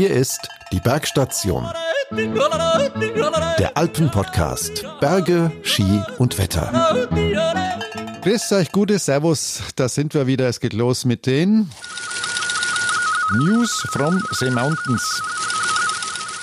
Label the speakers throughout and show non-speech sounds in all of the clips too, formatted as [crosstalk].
Speaker 1: Hier ist die Bergstation. Der Alpenpodcast. Berge, Ski und Wetter.
Speaker 2: Grüß euch, gute Servus. Da sind wir wieder. Es geht los mit den News from the Mountains.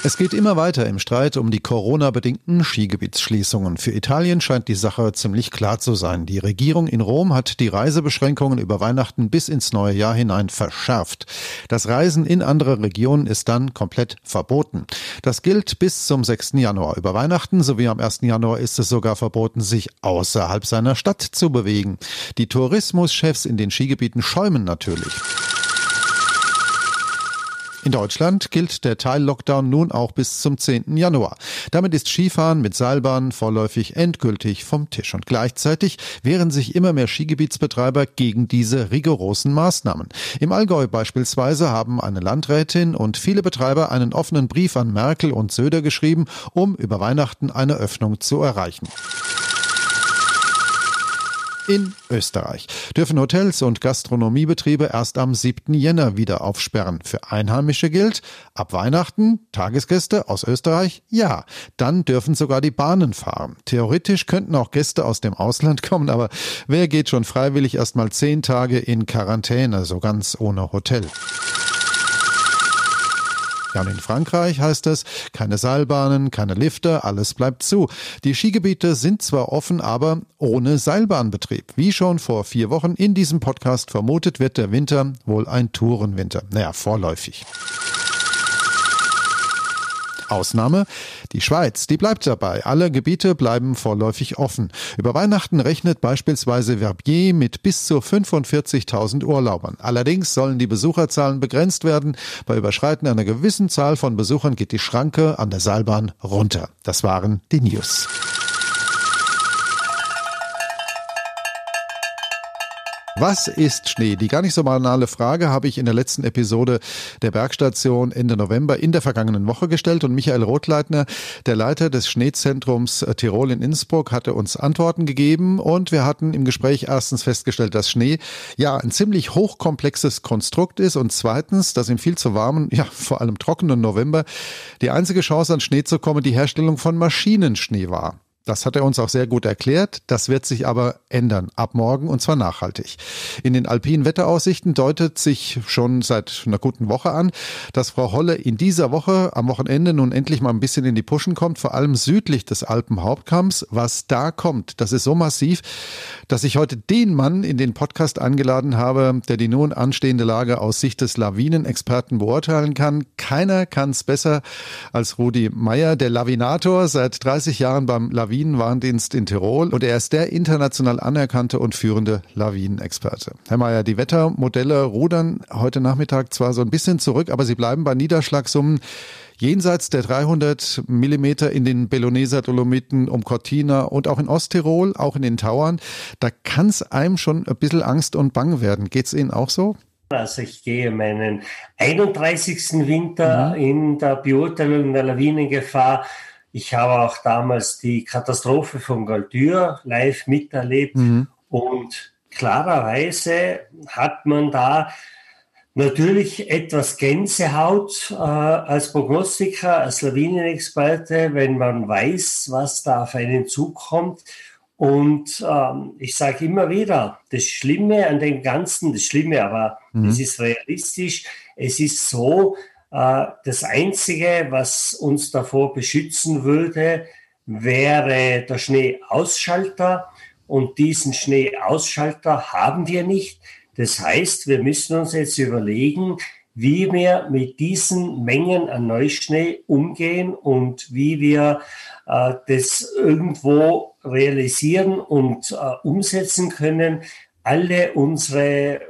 Speaker 2: Es geht immer weiter im Streit um die Corona-bedingten Skigebietsschließungen. Für Italien scheint die Sache ziemlich klar zu sein. Die Regierung in Rom hat die Reisebeschränkungen über Weihnachten bis ins neue Jahr hinein verschärft. Das Reisen in andere Regionen ist dann komplett verboten. Das gilt bis zum 6. Januar. Über Weihnachten sowie am 1. Januar ist es sogar verboten, sich außerhalb seiner Stadt zu bewegen. Die Tourismuschefs in den Skigebieten schäumen natürlich. In Deutschland gilt der Teil-Lockdown nun auch bis zum 10. Januar. Damit ist Skifahren mit Seilbahnen vorläufig endgültig vom Tisch. Und gleichzeitig wehren sich immer mehr Skigebietsbetreiber gegen diese rigorosen Maßnahmen. Im Allgäu beispielsweise haben eine Landrätin und viele Betreiber einen offenen Brief an Merkel und Söder geschrieben, um über Weihnachten eine Öffnung zu erreichen. In Österreich dürfen Hotels und Gastronomiebetriebe erst am 7. Jänner wieder aufsperren. Für Einheimische gilt, ab Weihnachten Tagesgäste aus Österreich, ja. Dann dürfen sogar die Bahnen fahren. Theoretisch könnten auch Gäste aus dem Ausland [laughs] kommen, aber wer geht schon freiwillig erst mal zehn Tage in Quarantäne, so ganz ohne Hotel? Und in Frankreich heißt es, keine Seilbahnen, keine Lifte, alles bleibt zu. Die Skigebiete sind zwar offen, aber ohne Seilbahnbetrieb. Wie schon vor vier Wochen in diesem Podcast vermutet, wird der Winter wohl ein Tourenwinter. Naja, vorläufig. Ausnahme die Schweiz, die bleibt dabei. Alle Gebiete bleiben vorläufig offen. Über Weihnachten rechnet beispielsweise Verbier mit bis zu 45.000 Urlaubern. Allerdings sollen die Besucherzahlen begrenzt werden. Bei Überschreiten einer gewissen Zahl von Besuchern geht die Schranke an der Seilbahn runter. Das waren die News. Was ist Schnee? Die gar nicht so banale Frage habe ich in der letzten Episode der Bergstation Ende November in der vergangenen Woche gestellt und Michael Rothleitner, der Leiter des Schneezentrums Tirol in Innsbruck, hatte uns Antworten gegeben und wir hatten im Gespräch erstens festgestellt, dass Schnee ja ein ziemlich hochkomplexes Konstrukt ist und zweitens, dass im viel zu warmen, ja vor allem trockenen November die einzige Chance an Schnee zu kommen die Herstellung von Maschinenschnee war. Das hat er uns auch sehr gut erklärt. Das wird sich aber ändern ab morgen und zwar nachhaltig. In den alpinen Wetteraussichten deutet sich schon seit einer guten Woche an, dass Frau Holle in dieser Woche am Wochenende nun endlich mal ein bisschen in die Puschen kommt, vor allem südlich des Alpenhauptkamms. Was da kommt, das ist so massiv, dass ich heute den Mann in den Podcast eingeladen habe, der die nun anstehende Lage aus Sicht des Lawinenexperten beurteilen kann. Keiner kann es besser als Rudi Meyer, der Lawinator, seit 30 Jahren beim Lawinen Lawinenwarndienst in Tirol und er ist der international anerkannte und führende Lawinenexperte. Herr Mayer, die Wettermodelle rudern heute Nachmittag zwar so ein bisschen zurück, aber sie bleiben bei Niederschlagssummen jenseits der 300 Millimeter in den Belloneser Dolomiten um Cortina und auch in Osttirol, auch in den Tauern. Da kann es einem schon ein bisschen Angst und Bang werden. Geht es Ihnen auch so?
Speaker 3: Also ich gehe meinen 31. Winter mhm. in der Beurteilung der Lawinengefahr ich habe auch damals die Katastrophe von Galtür live miterlebt mhm. und klarerweise hat man da natürlich etwas Gänsehaut äh, als Prognostiker, als Lawinenexperte, wenn man weiß, was da auf einen zukommt. Und ähm, ich sage immer wieder, das Schlimme an dem Ganzen, das Schlimme, aber mhm. es ist realistisch, es ist so, das Einzige, was uns davor beschützen würde, wäre der Schneeausschalter. Und diesen Schneeausschalter haben wir nicht. Das heißt, wir müssen uns jetzt überlegen, wie wir mit diesen Mengen an Neuschnee umgehen und wie wir äh, das irgendwo realisieren und äh, umsetzen können. Alle unsere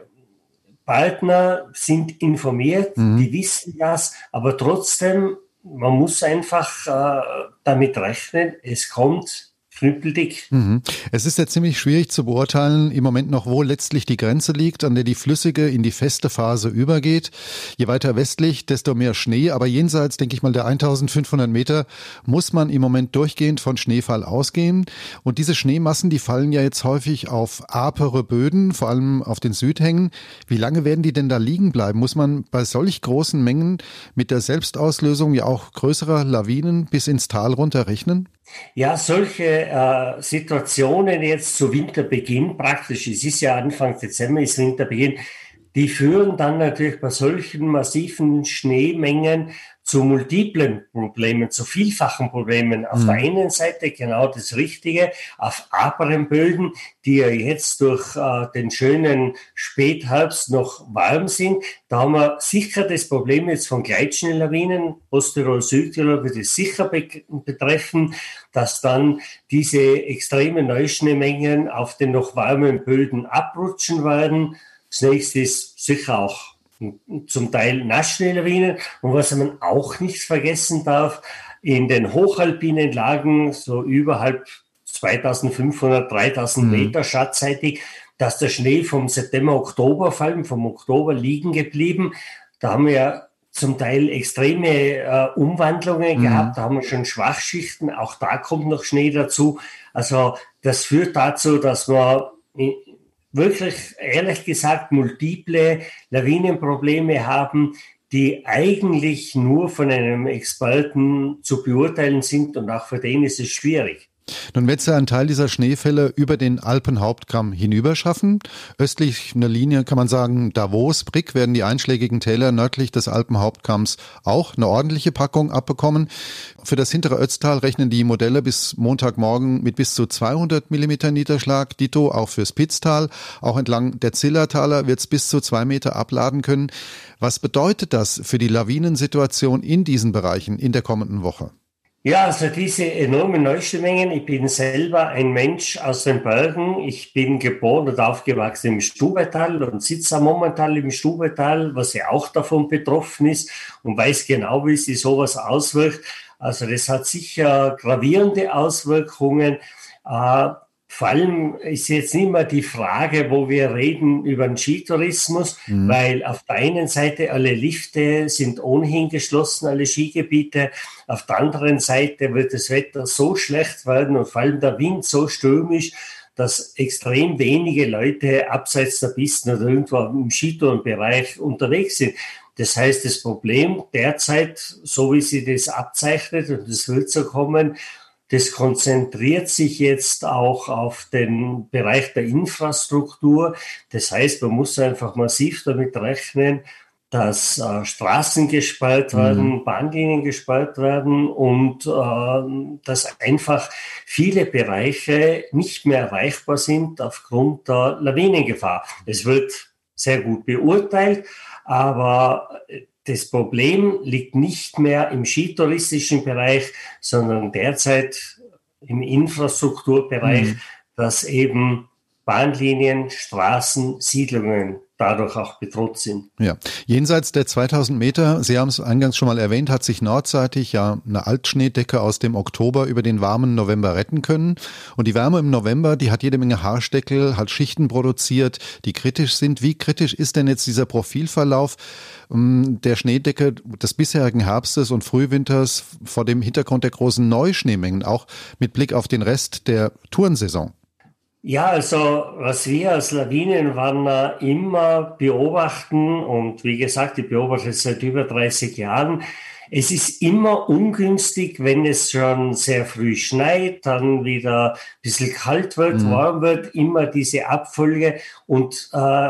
Speaker 3: Partner sind informiert, mhm. die wissen das, aber trotzdem, man muss einfach äh, damit rechnen, es kommt knüppeldick.
Speaker 2: Mhm. Es ist ja ziemlich schwierig zu beurteilen im Moment noch, wo letztlich die Grenze liegt, an der die flüssige in die feste Phase übergeht. Je weiter westlich, desto mehr Schnee. Aber jenseits, denke ich mal, der 1500 Meter muss man im Moment durchgehend von Schneefall ausgehen. Und diese Schneemassen, die fallen ja jetzt häufig auf apere Böden, vor allem auf den Südhängen. Wie lange werden die denn da liegen bleiben? Muss man bei solch großen Mengen mit der Selbstauslösung ja auch größerer Lawinen bis ins Tal runter rechnen?
Speaker 3: Ja, solche äh, Situationen jetzt zu Winterbeginn, praktisch, es ist ja Anfang Dezember, ist Winterbeginn, die führen dann natürlich bei solchen massiven Schneemengen zu multiplen Problemen, zu vielfachen Problemen. Auf mhm. der einen Seite genau das Richtige, auf aperen Böden, die ja jetzt durch äh, den schönen Spätherbst noch warm sind. Da haben wir sicher das Problem jetzt von Gleitschnelllawinen, Osttirol, Südtirol wird es sicher be betreffen, dass dann diese extremen Neuschneemengen auf den noch warmen Böden abrutschen werden. Das nächste ist sicher auch zum Teil Naschschnellerinnen. Und was man auch nicht vergessen darf, in den hochalpinen Lagen, so überhalb 2500, 3000 mhm. Meter schattseitig, dass der Schnee vom September, Oktober, vor allem vom Oktober liegen geblieben. Da haben wir zum Teil extreme äh, Umwandlungen mhm. gehabt, da haben wir schon Schwachschichten, auch da kommt noch Schnee dazu. Also das führt dazu, dass man wirklich, ehrlich gesagt, multiple Lawinenprobleme haben, die eigentlich nur von einem Experten zu beurteilen sind und auch für den ist es schwierig.
Speaker 2: Nun wird ja einen Teil dieser Schneefälle über den Alpenhauptkamm hinüberschaffen. Östlich einer Linie kann man sagen, Davos, Brick werden die einschlägigen Täler nördlich des Alpenhauptkamms auch eine ordentliche Packung abbekommen. Für das hintere Ötztal rechnen die Modelle bis Montagmorgen mit bis zu 200 Millimeter Niederschlag. Dito auch fürs Pitztal. Auch entlang der Zillertaler wird es bis zu zwei Meter abladen können. Was bedeutet das für die Lawinensituation in diesen Bereichen in der kommenden Woche?
Speaker 3: Ja, also diese enormen Neuschneemengen. Ich bin selber ein Mensch aus den Bergen. Ich bin geboren und aufgewachsen im Stubetal und sitze momentan im Stubetal, was ja auch davon betroffen ist und weiß genau, wie sich sowas auswirkt. Also das hat sicher gravierende Auswirkungen. Äh, vor allem ist jetzt nicht mehr die Frage, wo wir reden über den Skitourismus, mhm. weil auf der einen Seite alle Lifte sind ohnehin geschlossen, alle Skigebiete. Auf der anderen Seite wird das Wetter so schlecht werden und vor allem der Wind so stürmisch, dass extrem wenige Leute abseits der Pisten oder irgendwo im Skitourenbereich unterwegs sind. Das heißt, das Problem derzeit, so wie sie das abzeichnet, und es wird so kommen, das konzentriert sich jetzt auch auf den Bereich der Infrastruktur. Das heißt, man muss einfach massiv damit rechnen, dass äh, Straßen gesperrt mhm. werden, mhm. Bahnlinien gesperrt werden und äh, dass einfach viele Bereiche nicht mehr erreichbar sind aufgrund der Lawinengefahr. Es wird sehr gut beurteilt, aber das Problem liegt nicht mehr im skitouristischen Bereich, sondern derzeit im Infrastrukturbereich, mhm. dass eben Bahnlinien, Straßen, Siedlungen dadurch auch bedroht sind.
Speaker 2: Ja, jenseits der 2000 Meter, Sie haben es eingangs schon mal erwähnt, hat sich nordseitig ja eine Altschneedecke aus dem Oktober über den warmen November retten können. Und die Wärme im November, die hat jede Menge Haarsteckel, hat Schichten produziert, die kritisch sind. Wie kritisch ist denn jetzt dieser Profilverlauf ähm, der Schneedecke des bisherigen Herbstes und Frühwinters vor dem Hintergrund der großen Neuschneemengen, auch mit Blick auf den Rest der Tourensaison?
Speaker 3: Ja, also was wir als Lawinenwarner immer beobachten und wie gesagt, ich beobachte es seit über 30 Jahren, es ist immer ungünstig, wenn es schon sehr früh schneit, dann wieder ein bisschen kalt wird, mhm. warm wird, immer diese Abfolge und äh,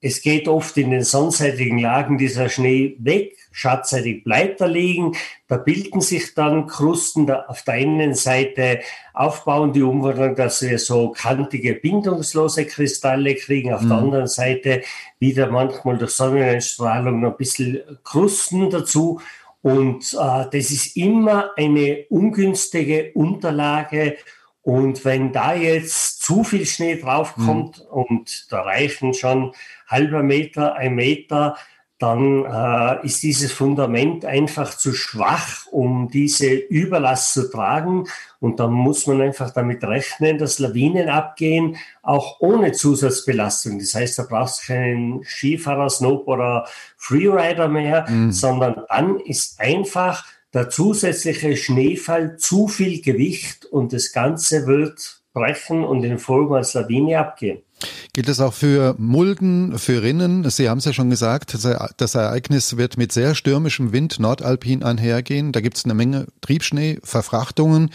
Speaker 3: es geht oft in den sonnenseitigen Lagen dieser Schnee weg, schattseitig bleibt er liegen, da bilden sich dann Krusten, da auf der einen Seite aufbauen die Umwandlung, dass wir so kantige, bindungslose Kristalle kriegen, auf mhm. der anderen Seite wieder manchmal durch Sonneneinstrahlung noch ein bisschen Krusten dazu. Und äh, das ist immer eine ungünstige Unterlage, und wenn da jetzt zu viel Schnee draufkommt mhm. und da reichen schon halber Meter, ein Meter, dann äh, ist dieses Fundament einfach zu schwach, um diese Überlast zu tragen. Und dann muss man einfach damit rechnen, dass Lawinen abgehen, auch ohne Zusatzbelastung. Das heißt, da brauchst du keinen Skifahrer, Snowboarder, Freerider mehr, mhm. sondern dann ist einfach der zusätzliche Schneefall zu viel Gewicht und das Ganze wird brechen und in Folge als Lawine abgehen.
Speaker 2: Gilt das auch für Mulden, für Rinnen? Sie haben es ja schon gesagt, das Ereignis wird mit sehr stürmischem Wind nordalpin einhergehen. Da gibt es eine Menge Triebschnee, Verfrachtungen.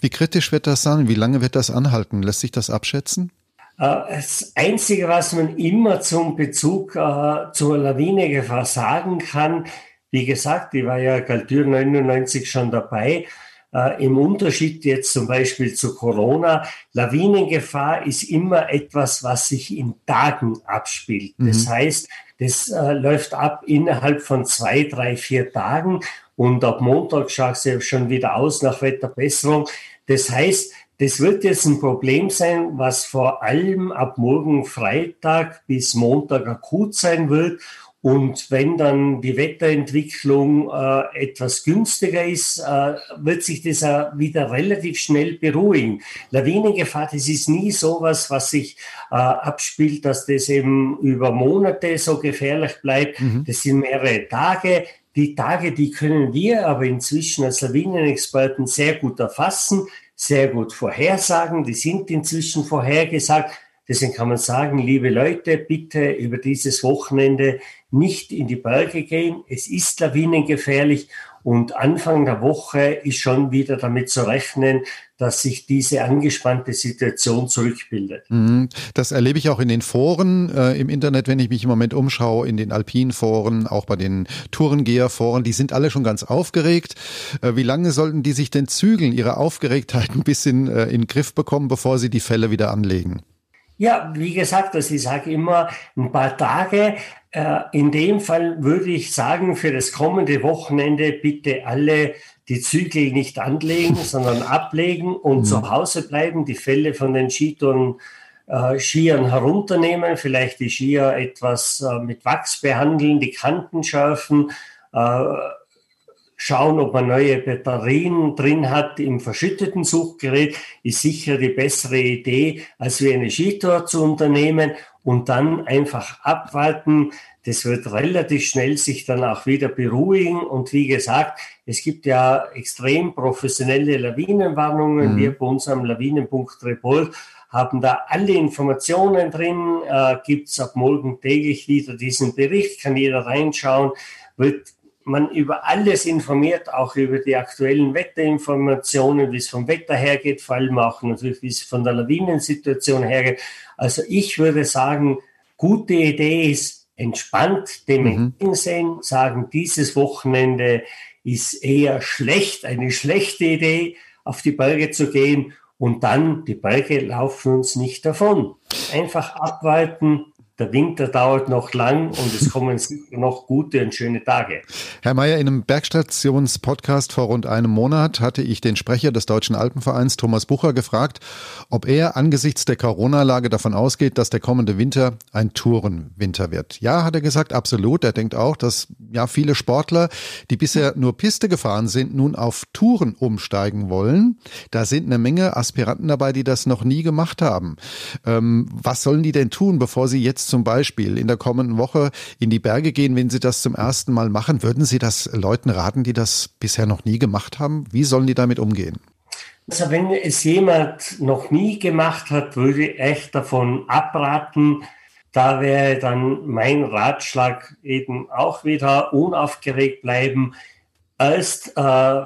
Speaker 2: Wie kritisch wird das sein? Wie lange wird das anhalten? Lässt sich das abschätzen?
Speaker 3: Äh, das Einzige, was man immer zum Bezug äh, zur Lawinegefahr sagen kann, wie gesagt, ich war ja Galtür 99 schon dabei, äh, Im Unterschied jetzt zum Beispiel zu Corona, Lawinengefahr ist immer etwas, was sich in Tagen abspielt. Mhm. Das heißt, das äh, läuft ab innerhalb von zwei, drei, vier Tagen und ab Montag schaut es ja schon wieder aus nach Wetterbesserung. Das heißt, das wird jetzt ein Problem sein, was vor allem ab morgen Freitag bis Montag akut sein wird und wenn dann die Wetterentwicklung äh, etwas günstiger ist, äh, wird sich das äh, wieder relativ schnell beruhigen. Lawinengefahr, das ist nie sowas, was sich äh, abspielt, dass das eben über Monate so gefährlich bleibt. Mhm. Das sind mehrere Tage. Die Tage, die können wir aber inzwischen als Lawinenexperten sehr gut erfassen, sehr gut vorhersagen. Die sind inzwischen vorhergesagt. Deswegen kann man sagen, liebe Leute, bitte über dieses Wochenende nicht in die Berge gehen. Es ist lawinengefährlich und Anfang der Woche ist schon wieder damit zu rechnen, dass sich diese angespannte Situation zurückbildet.
Speaker 2: Mhm. Das erlebe ich auch in den Foren äh, im Internet, wenn ich mich im Moment umschaue, in den Alpin-Foren, auch bei den Tourengeher-Foren. Die sind alle schon ganz aufgeregt. Äh, wie lange sollten die sich denn zügeln, ihre Aufgeregtheit ein bisschen äh, in den Griff bekommen, bevor sie die Fälle wieder anlegen?
Speaker 3: Ja, wie gesagt, also ich sage immer ein paar Tage. Äh, in dem Fall würde ich sagen, für das kommende Wochenende bitte alle die Zügel nicht anlegen, [laughs] sondern ablegen und mhm. zu Hause bleiben, die Fälle von den Skitouren äh, Skiern herunternehmen, vielleicht die Skier etwas äh, mit Wachs behandeln, die Kanten schärfen, äh, schauen, ob man neue Batterien drin hat im verschütteten Suchgerät, ist sicher die bessere Idee, als wie eine Skitour zu unternehmen und dann einfach abwarten. Das wird relativ schnell sich dann auch wieder beruhigen. Und wie gesagt, es gibt ja extrem professionelle Lawinenwarnungen. Mhm. Wir bei unserem Lawinenpunkt Report haben da alle Informationen drin. Äh, Gibt es ab morgen täglich wieder diesen Bericht, kann jeder reinschauen. Wird man über alles informiert, auch über die aktuellen Wetterinformationen, wie es vom Wetter hergeht, vor allem auch natürlich, wie es von der Lawinensituation hergeht. Also ich würde sagen, gute Idee ist entspannt dem mhm. entgegensehen, sagen, dieses Wochenende ist eher schlecht, eine schlechte Idee, auf die Berge zu gehen und dann die Berge laufen uns nicht davon. Einfach abwarten, der Winter dauert noch lang und es kommen noch gute und schöne Tage.
Speaker 2: Herr Mayer, in einem Bergstations-Podcast vor rund einem Monat hatte ich den Sprecher des Deutschen Alpenvereins, Thomas Bucher, gefragt, ob er angesichts der Corona-Lage davon ausgeht, dass der kommende Winter ein Tourenwinter wird. Ja, hat er gesagt, absolut. Er denkt auch, dass ja viele Sportler, die bisher nur Piste gefahren sind, nun auf Touren umsteigen wollen. Da sind eine Menge Aspiranten dabei, die das noch nie gemacht haben. Ähm, was sollen die denn tun, bevor sie jetzt zum Beispiel in der kommenden Woche in die Berge gehen, wenn Sie das zum ersten Mal machen, würden Sie das Leuten raten, die das bisher noch nie gemacht haben? Wie sollen die damit umgehen?
Speaker 3: Also wenn es jemand noch nie gemacht hat, würde ich echt davon abraten. Da wäre dann mein Ratschlag eben auch wieder unaufgeregt bleiben. Erst äh,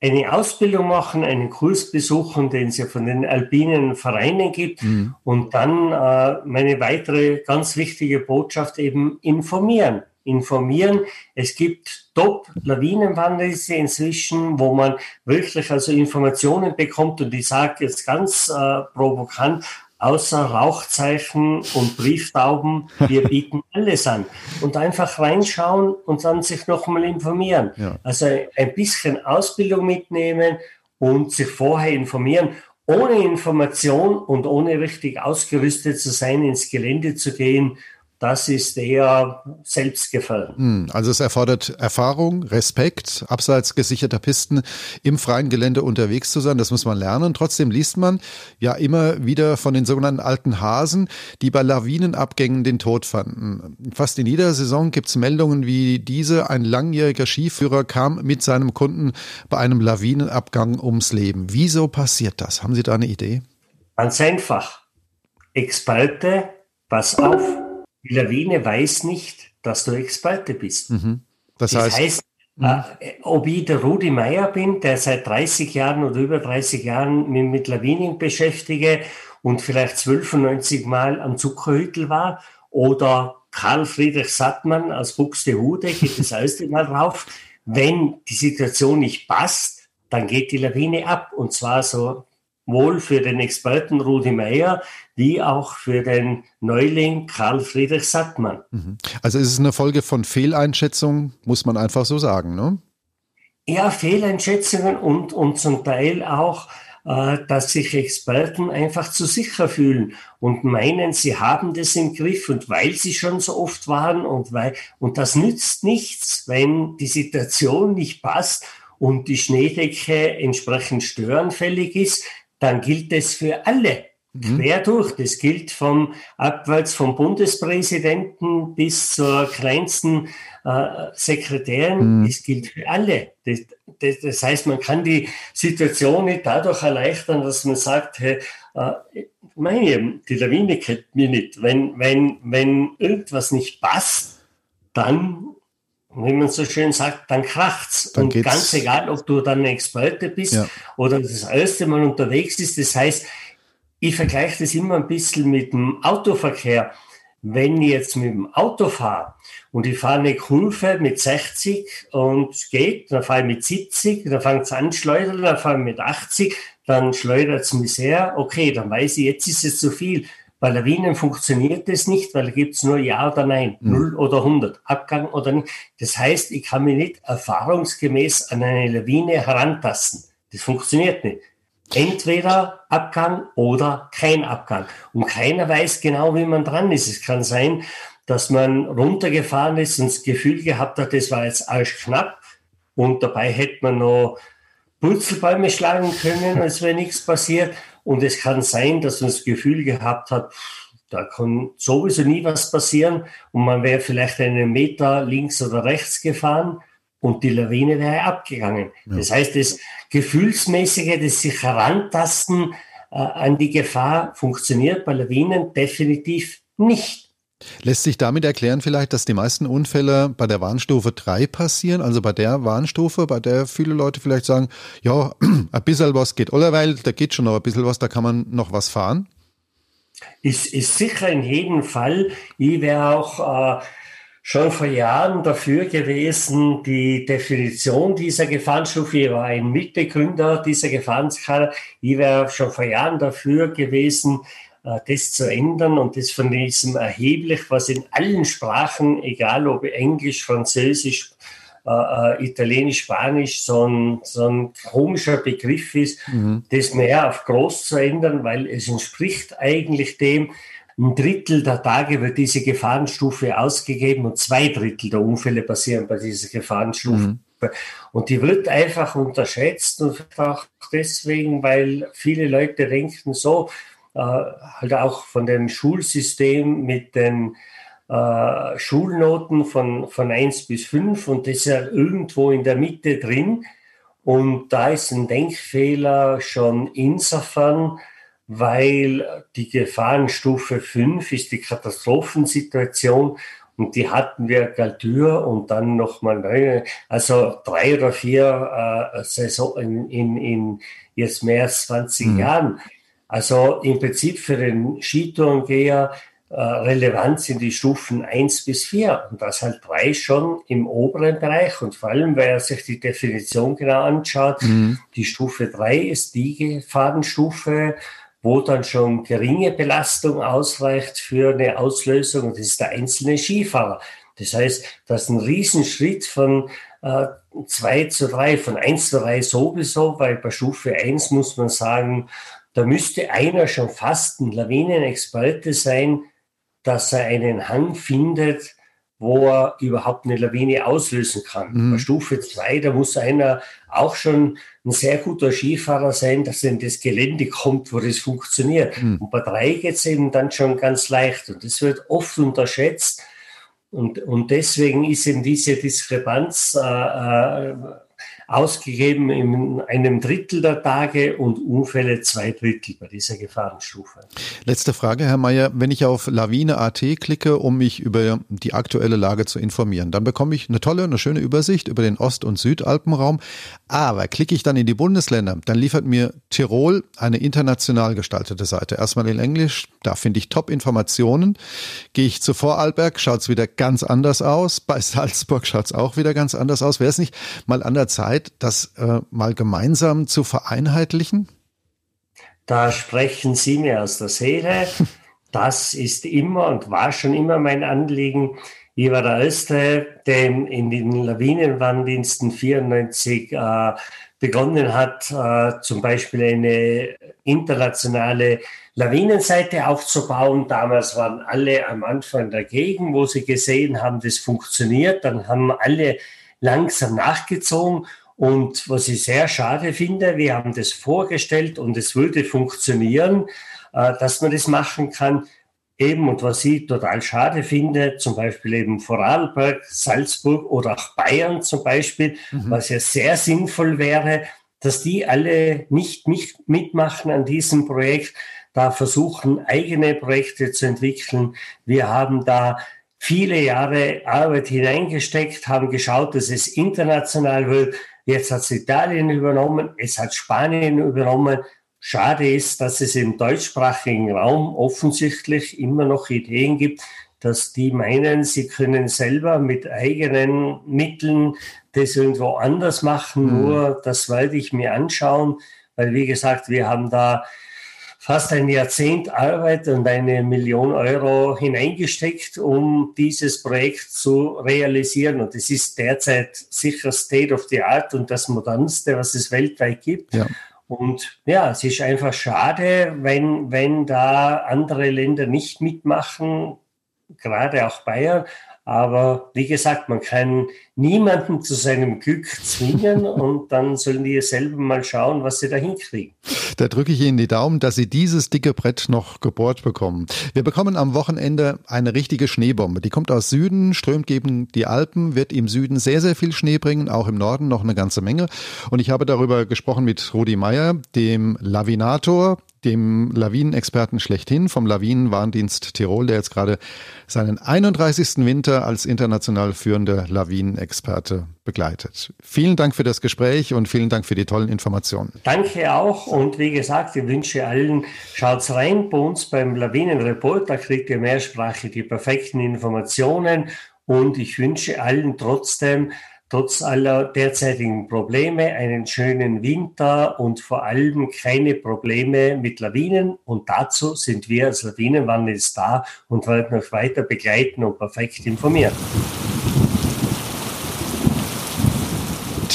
Speaker 3: eine Ausbildung machen, einen Kurs besuchen, den es ja von den alpinen Vereinen gibt mhm. und dann äh, meine weitere ganz wichtige Botschaft eben informieren. Informieren. Es gibt Top-Lawinenwanderliste inzwischen, wo man wirklich also Informationen bekommt und ich sage jetzt ganz äh, provokant, außer Rauchzeichen und Brieftauben, wir [laughs] bieten alles an. Und einfach reinschauen und dann sich nochmal informieren. Ja. Also ein bisschen Ausbildung mitnehmen und sich vorher informieren. Ohne Information und ohne richtig ausgerüstet zu sein, ins Gelände zu gehen, das ist eher selbstgefallen. Hm,
Speaker 2: also es erfordert Erfahrung, Respekt, abseits gesicherter Pisten im freien Gelände unterwegs zu sein. Das muss man lernen. Trotzdem liest man ja immer wieder von den sogenannten alten Hasen, die bei Lawinenabgängen den Tod fanden. Fast in jeder Saison gibt es Meldungen wie diese. Ein langjähriger Skiführer kam mit seinem Kunden bei einem Lawinenabgang ums Leben. Wieso passiert das? Haben Sie da eine Idee?
Speaker 3: Ganz einfach. Experte, pass auf die Lawine weiß nicht, dass du Experte bist. Mhm.
Speaker 2: Das, das heißt, heißt
Speaker 3: mhm. äh, ob ich der Rudi Meier bin, der seit 30 Jahren oder über 30 Jahren mich mit Lawinen beschäftige und vielleicht 1290 Mal am Zuckerhüttel war, oder Karl Friedrich Sattmann aus Buxtehude geht das [laughs] erste Mal drauf. Wenn die Situation nicht passt, dann geht die Lawine ab. Und zwar so wohl für den Experten Rudi Meyer wie auch für den Neuling Karl Friedrich Sattmann.
Speaker 2: Mhm. Also ist es eine Folge von Fehleinschätzung, muss man einfach so sagen, ne?
Speaker 3: Ja, Fehleinschätzungen und, und zum Teil auch, äh, dass sich Experten einfach zu sicher fühlen und meinen, sie haben das im Griff und weil sie schon so oft waren und weil, und das nützt nichts, wenn die Situation nicht passt und die Schneedecke entsprechend störanfällig ist, dann gilt es für alle mhm. quer durch. Das gilt vom abwärts vom Bundespräsidenten bis zur kleinsten äh, Sekretärin. Mhm. Das gilt für alle. Das, das, das, heißt, man kann die Situation nicht dadurch erleichtern, dass man sagt, hey, äh, meine, die Lawine kennt mir nicht. Wenn, wenn, wenn irgendwas nicht passt, dann wie man so schön sagt, dann kracht's. Dann und geht's. ganz egal, ob du dann ein Experte bist ja. oder das erste Mal unterwegs ist. Das heißt, ich vergleiche das immer ein bisschen mit dem Autoverkehr. Wenn ich jetzt mit dem Auto fahre und ich fahre eine Kurve mit 60 und es geht, dann fahre ich mit 70, dann fängt es an schleudern, dann fahre ich mit 80, dann schleudert es mich sehr. Okay, dann weiß ich, jetzt ist es zu viel. Bei Lawinen funktioniert das nicht, weil da gibt es nur Ja oder Nein, mhm. 0 oder 100, Abgang oder nicht. Das heißt, ich kann mich nicht erfahrungsgemäß an eine Lawine herantasten. Das funktioniert nicht. Entweder Abgang oder kein Abgang. Und keiner weiß genau, wie man dran ist. Es kann sein, dass man runtergefahren ist und das Gefühl gehabt hat, das war jetzt alles knapp und dabei hätte man noch Purzelbäume schlagen können, als wäre nichts passiert. Und es kann sein, dass man das Gefühl gehabt hat, da kann sowieso nie was passieren und man wäre vielleicht einen Meter links oder rechts gefahren und die Lawine wäre abgegangen. Ja. Das heißt, das Gefühlsmäßige, das sich herantasten äh, an die Gefahr funktioniert bei Lawinen definitiv nicht.
Speaker 2: Lässt sich damit erklären vielleicht, dass die meisten Unfälle bei der Warnstufe 3 passieren, also bei der Warnstufe, bei der viele Leute vielleicht sagen, ja, [clears throat] ein bisschen was geht allerweil, da geht schon noch ein bisschen was, da kann man noch was fahren?
Speaker 3: Ist, ist sicher in jedem Fall. Ich wäre auch äh, schon vor Jahren dafür gewesen, die Definition dieser Gefahrenstufe, ich war ein Mitbegründer dieser Gefahrenskala, ich wäre schon vor Jahren dafür gewesen, das zu ändern und das von diesem erheblich, was in allen Sprachen, egal ob Englisch, Französisch, äh, äh, Italienisch, Spanisch, so ein, so ein komischer Begriff ist, mhm. das mehr auf groß zu ändern, weil es entspricht eigentlich dem, ein Drittel der Tage wird diese Gefahrenstufe ausgegeben und zwei Drittel der Unfälle passieren bei dieser Gefahrenstufe. Mhm. Und die wird einfach unterschätzt und auch deswegen, weil viele Leute denken so, äh, halt auch von dem Schulsystem mit den äh, Schulnoten von, von 1 bis 5 und das ist ja irgendwo in der Mitte drin. Und da ist ein Denkfehler schon insofern, weil die Gefahrenstufe 5 ist die Katastrophensituation und die hatten wir Galtür und dann nochmal neue, also drei oder vier äh, Saison in, in, in jetzt mehr als 20 mhm. Jahren. Also im Prinzip für den Skitourengeher äh, relevant sind die Stufen 1 bis 4 und das halt 3 schon im oberen Bereich und vor allem, weil er sich die Definition genau anschaut, mhm. die Stufe 3 ist die Gefahrenstufe, wo dann schon geringe Belastung ausreicht für eine Auslösung und das ist der einzelne Skifahrer. Das heißt, das ist ein Riesenschritt von äh, 2 zu 3, von 1 zu 3 sowieso, weil bei Stufe 1 muss man sagen, da müsste einer schon fast ein Lawinenexperte sein, dass er einen Hang findet, wo er überhaupt eine Lawine auslösen kann. Mhm. Bei Stufe 2, da muss einer auch schon ein sehr guter Skifahrer sein, dass er in das Gelände kommt, wo das funktioniert. Mhm. Und bei 3 geht es eben dann schon ganz leicht. Und das wird oft unterschätzt. Und, und deswegen ist eben diese Diskrepanz äh, äh, ausgegeben in einem Drittel der Tage und Unfälle zwei Drittel bei dieser Gefahrenstufe.
Speaker 2: Letzte Frage, Herr Mayer. Wenn ich auf Lawine.at klicke, um mich über die aktuelle Lage zu informieren, dann bekomme ich eine tolle, eine schöne Übersicht über den Ost- und Südalpenraum. Aber klicke ich dann in die Bundesländer, dann liefert mir Tirol eine international gestaltete Seite. Erstmal in Englisch, da finde ich Top-Informationen. Gehe ich zu Vorarlberg, schaut es wieder ganz anders aus. Bei Salzburg schaut es auch wieder ganz anders aus. Wäre es nicht mal an der Zeit, Zeit, das äh, mal gemeinsam zu vereinheitlichen?
Speaker 3: Da sprechen Sie mir aus der Seele. [laughs] Das ist immer und war schon immer mein Anliegen. Ich war der Erste, der in den Lawinenwarndiensten 94 äh, begonnen hat, äh, zum Beispiel eine internationale Lawinenseite aufzubauen. Damals waren alle am Anfang dagegen, wo sie gesehen haben, das funktioniert. Dann haben alle langsam nachgezogen und was ich sehr schade finde, wir haben das vorgestellt und es würde funktionieren, äh, dass man das machen kann. Eben, und was ich total schade finde, zum Beispiel eben Vorarlberg, Salzburg oder auch Bayern zum Beispiel, mhm. was ja sehr sinnvoll wäre, dass die alle nicht, nicht mitmachen an diesem Projekt, da versuchen, eigene Projekte zu entwickeln. Wir haben da viele Jahre Arbeit hineingesteckt, haben geschaut, dass es international wird. Jetzt hat es Italien übernommen, es hat Spanien übernommen. Schade ist, dass es im deutschsprachigen Raum offensichtlich immer noch Ideen gibt, dass die meinen, sie können selber mit eigenen Mitteln das irgendwo anders machen. Mhm. Nur das werde ich mir anschauen, weil wie gesagt, wir haben da fast ein Jahrzehnt Arbeit und eine Million Euro hineingesteckt, um dieses Projekt zu realisieren. Und es ist derzeit sicher State of the Art und das modernste, was es weltweit gibt. Ja. Und ja, es ist einfach schade, wenn, wenn da andere Länder nicht mitmachen, gerade auch Bayern. Aber wie gesagt, man kann niemanden zu seinem Glück zwingen [laughs] und dann sollen die selber mal schauen, was sie da hinkriegen.
Speaker 2: Da drücke ich Ihnen die Daumen, dass Sie dieses dicke Brett noch gebohrt bekommen. Wir bekommen am Wochenende eine richtige Schneebombe. Die kommt aus Süden, strömt gegen die Alpen, wird im Süden sehr, sehr viel Schnee bringen, auch im Norden noch eine ganze Menge. Und ich habe darüber gesprochen mit Rudi Meyer, dem Lavinator, dem Lawinenexperten schlechthin vom Lawinenwarndienst Tirol, der jetzt gerade seinen 31. Winter als international führender Lawinenexperte begleitet. Vielen Dank für das Gespräch und vielen Dank für die tollen Informationen.
Speaker 3: Danke auch und wie gesagt, ich wünsche allen, schaut's rein bei uns beim Lawinenreport, da kriegt ihr mehrsprachig die perfekten Informationen und ich wünsche allen trotzdem trotz aller derzeitigen Probleme einen schönen Winter und vor allem keine Probleme mit Lawinen. Und dazu sind wir als Lawinenwandel da und werden euch weiter begleiten und perfekt informieren.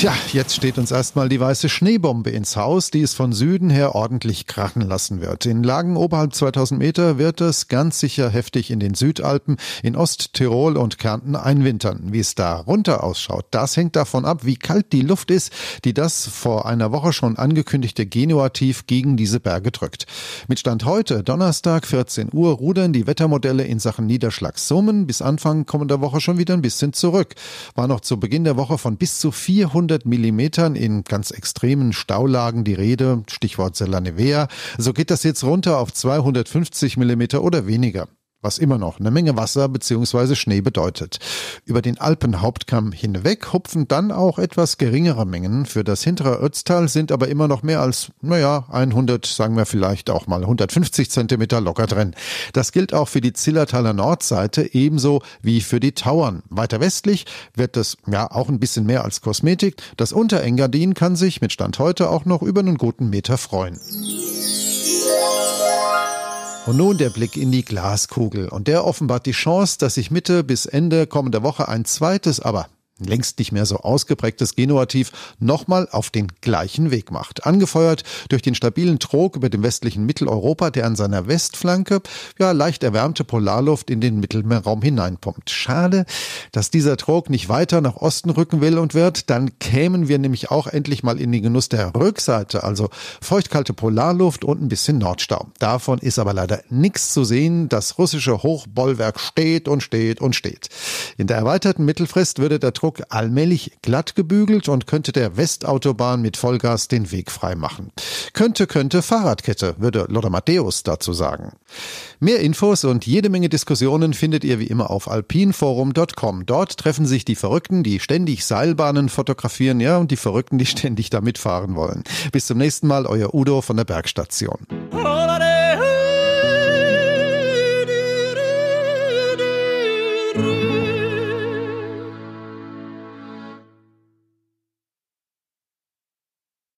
Speaker 2: Tja, jetzt steht uns erstmal die weiße Schneebombe ins Haus, die es von Süden her ordentlich krachen lassen wird. In Lagen oberhalb 2000 Meter wird es ganz sicher heftig in den Südalpen, in Osttirol und Kärnten einwintern. Wie es da runter ausschaut, das hängt davon ab, wie kalt die Luft ist, die das vor einer Woche schon angekündigte Genua-Tief gegen diese Berge drückt. Mit Stand heute, Donnerstag, 14 Uhr, rudern die Wettermodelle in Sachen Niederschlagssummen bis Anfang kommender Woche schon wieder ein bisschen zurück. War noch zu Beginn der Woche von bis zu 400 100 Millimetern in ganz extremen Staulagen die Rede, Stichwort Selanevea. So geht das jetzt runter auf 250 Millimeter oder weniger was immer noch eine Menge Wasser bzw. Schnee bedeutet. Über den Alpenhauptkamm hinweg hupfen dann auch etwas geringere Mengen. Für das hintere Ötztal sind aber immer noch mehr als, naja, 100, sagen wir vielleicht auch mal 150 Zentimeter locker drin. Das gilt auch für die Zillertaler Nordseite ebenso wie für die Tauern. Weiter westlich wird es ja auch ein bisschen mehr als Kosmetik. Das Unterengadin kann sich mit Stand heute auch noch über einen guten Meter freuen. Und nun der Blick in die Glaskugel. Und der offenbart die Chance, dass sich Mitte bis Ende kommender Woche ein zweites, aber längst nicht mehr so ausgeprägtes Genuativ, nochmal auf den gleichen Weg macht. Angefeuert durch den stabilen Trog über dem westlichen Mitteleuropa, der an seiner Westflanke ja leicht erwärmte Polarluft in den Mittelmeerraum hineinpumpt. Schade, dass dieser Trog nicht weiter nach Osten rücken will und wird, dann kämen wir nämlich auch endlich mal in den Genuss der Rückseite, also feuchtkalte Polarluft und ein bisschen Nordstau. Davon ist aber leider nichts zu sehen. Das russische Hochbollwerk steht und steht und steht. In der erweiterten Mittelfrist würde der Trog Hamburg allmählich glatt gebügelt und könnte der Westautobahn mit Vollgas den Weg frei machen. Könnte, könnte Fahrradkette, würde Lothar Matthäus dazu sagen. Mehr Infos und jede Menge Diskussionen findet ihr wie immer auf alpinforum.com. Dort treffen sich die Verrückten, die ständig Seilbahnen fotografieren, ja, und die Verrückten, die [laughs] ständig da mitfahren wollen. Bis zum nächsten Mal, euer Udo von der Bergstation.